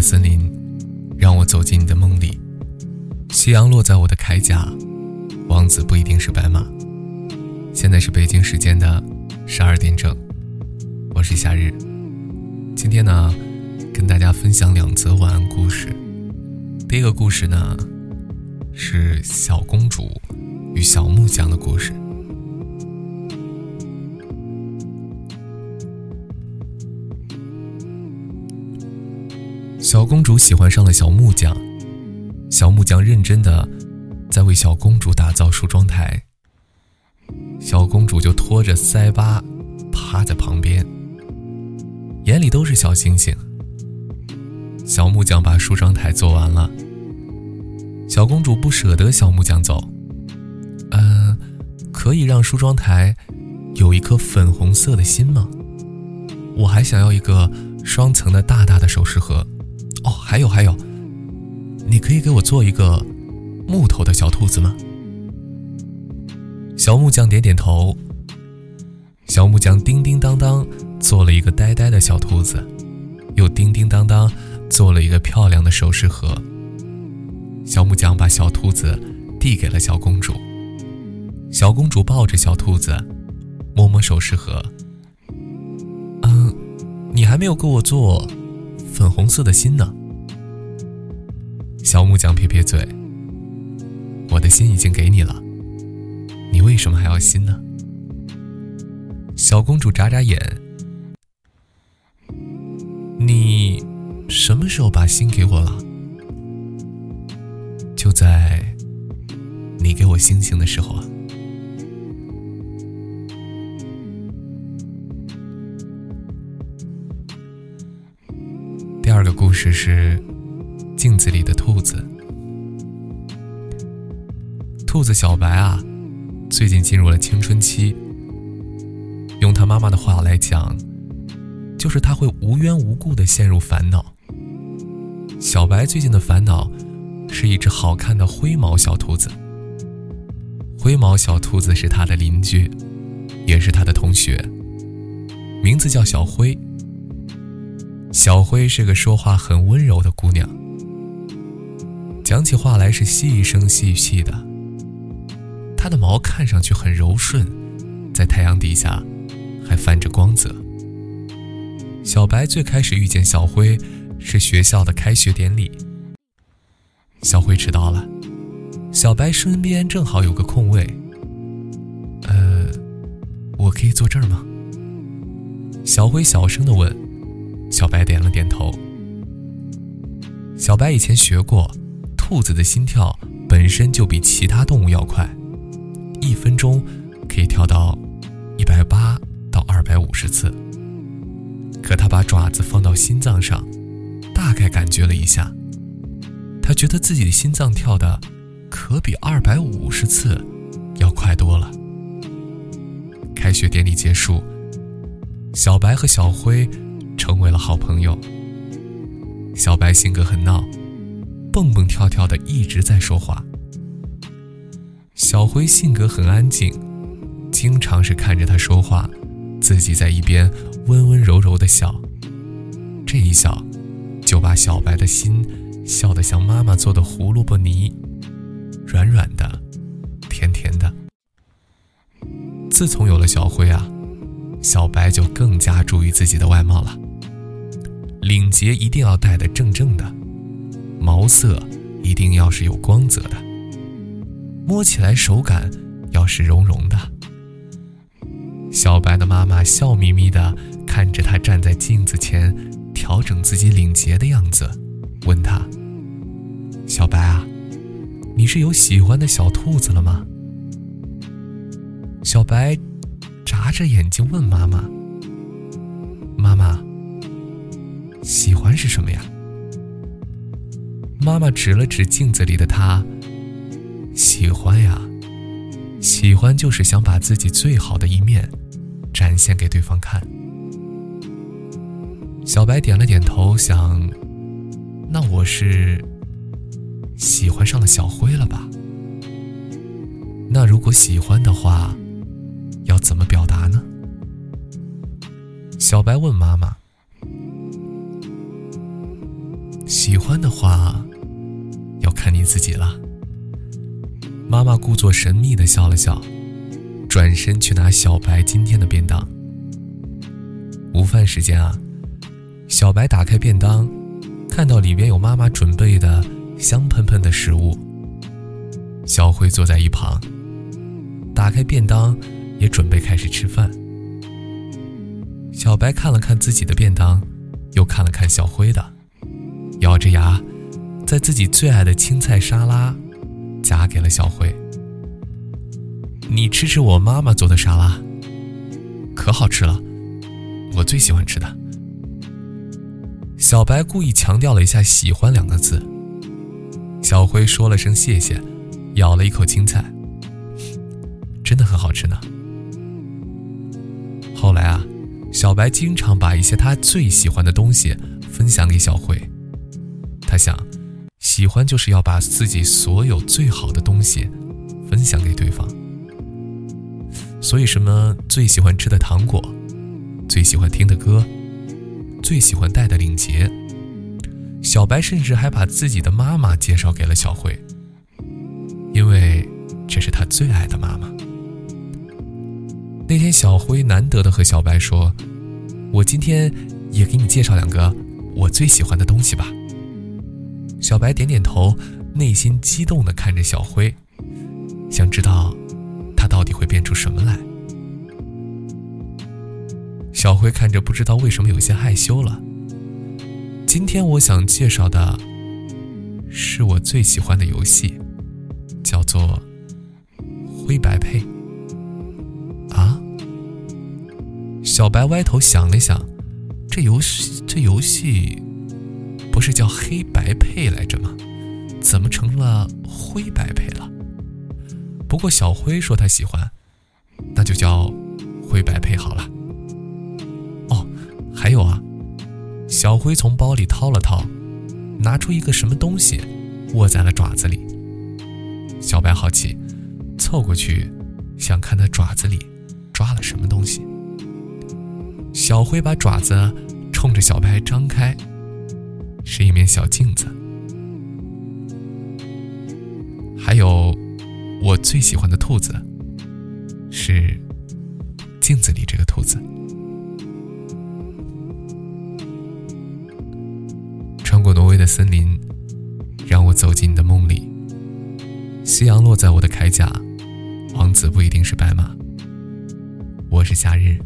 森林，让我走进你的梦里。夕阳落在我的铠甲，王子不一定是白马。现在是北京时间的十二点整，我是夏日。今天呢，跟大家分享两则晚安故事。第一个故事呢，是小公主与小木匠的故事。小公主喜欢上了小木匠，小木匠认真的在为小公主打造梳妆台。小公主就拖着腮巴趴在旁边，眼里都是小星星。小木匠把梳妆台做完了，小公主不舍得小木匠走，嗯，可以让梳妆台有一颗粉红色的心吗？我还想要一个双层的大大的首饰盒。哦，还有还有，你可以给我做一个木头的小兔子吗？小木匠点点头。小木匠叮叮当当做了一个呆呆的小兔子，又叮叮当当做了一个漂亮的首饰盒。小木匠把小兔子递给了小公主，小公主抱着小兔子，摸摸首饰盒。嗯，你还没有给我做。粉红色的心呢？小木匠撇撇嘴：“我的心已经给你了，你为什么还要心呢？”小公主眨眨眼：“你什么时候把心给我了？就在你给我星星的时候啊。”只是镜子里的兔子。兔子小白啊，最近进入了青春期。用他妈妈的话来讲，就是他会无缘无故的陷入烦恼。小白最近的烦恼是一只好看的灰毛小兔子。灰毛小兔子是他的邻居，也是他的同学，名字叫小灰。小灰是个说话很温柔的姑娘，讲起话来是细声细细的。她的毛看上去很柔顺，在太阳底下还泛着光泽。小白最开始遇见小灰是学校的开学典礼，小灰迟到了，小白身边正好有个空位，呃，我可以坐这儿吗？小灰小声的问。小白点了点头。小白以前学过，兔子的心跳本身就比其他动物要快，一分钟可以跳到一百八到二百五十次。可他把爪子放到心脏上，大概感觉了一下，他觉得自己的心脏跳的可比二百五十次要快多了。开学典礼结束，小白和小灰。成为了好朋友。小白性格很闹，蹦蹦跳跳的一直在说话。小灰性格很安静，经常是看着他说话，自己在一边温温柔柔的笑。这一笑，就把小白的心笑得像妈妈做的胡萝卜泥，软软的，甜甜的。自从有了小灰啊，小白就更加注意自己的外貌了。领结一定要戴得正正的，毛色一定要是有光泽的，摸起来手感要是绒绒的。小白的妈妈笑眯眯地看着他站在镜子前调整自己领结的样子，问他：“小白啊，你是有喜欢的小兔子了吗？”小白眨着眼睛问妈妈：“妈妈。”喜欢是什么呀？妈妈指了指镜子里的他。喜欢呀，喜欢就是想把自己最好的一面展现给对方看。小白点了点头，想，那我是喜欢上了小灰了吧？那如果喜欢的话，要怎么表达呢？小白问妈妈。喜欢的话，要看你自己了。妈妈故作神秘的笑了笑，转身去拿小白今天的便当。午饭时间啊，小白打开便当，看到里边有妈妈准备的香喷喷的食物。小辉坐在一旁，打开便当，也准备开始吃饭。小白看了看自己的便当，又看了看小辉的，咬着牙，在自己最爱的青菜沙拉夹给了小辉。你吃吃我妈妈做的沙拉，可好吃了，我最喜欢吃的。小白故意强调了一下“喜欢”两个字。小辉说了声谢谢，咬了一口青菜，真的很好吃呢。后来啊。小白经常把一些他最喜欢的东西分享给小辉。他想，喜欢就是要把自己所有最好的东西分享给对方。所以，什么最喜欢吃的糖果，最喜欢听的歌，最喜欢戴的领结，小白甚至还把自己的妈妈介绍给了小辉，因为这是他最爱的妈妈。那天，小辉难得的和小白说：“我今天也给你介绍两个我最喜欢的东西吧。”小白点点头，内心激动的看着小灰，想知道他到底会变出什么来。小辉看着，不知道为什么有些害羞了。今天我想介绍的是我最喜欢的游戏，叫做《灰白配》。啊小白歪头想了想，这游戏这游戏不是叫黑白配来着吗？怎么成了灰白配了？不过小灰说他喜欢，那就叫灰白配好了。哦，还有啊，小灰从包里掏了掏，拿出一个什么东西，握在了爪子里。小白好奇，凑过去想看他爪子里抓了什么东西。小灰把爪子冲着小白张开，是一面小镜子。还有，我最喜欢的兔子，是镜子里这个兔子。穿过挪威的森林，让我走进你的梦里。夕阳落在我的铠甲，王子不一定是白马。我是夏日。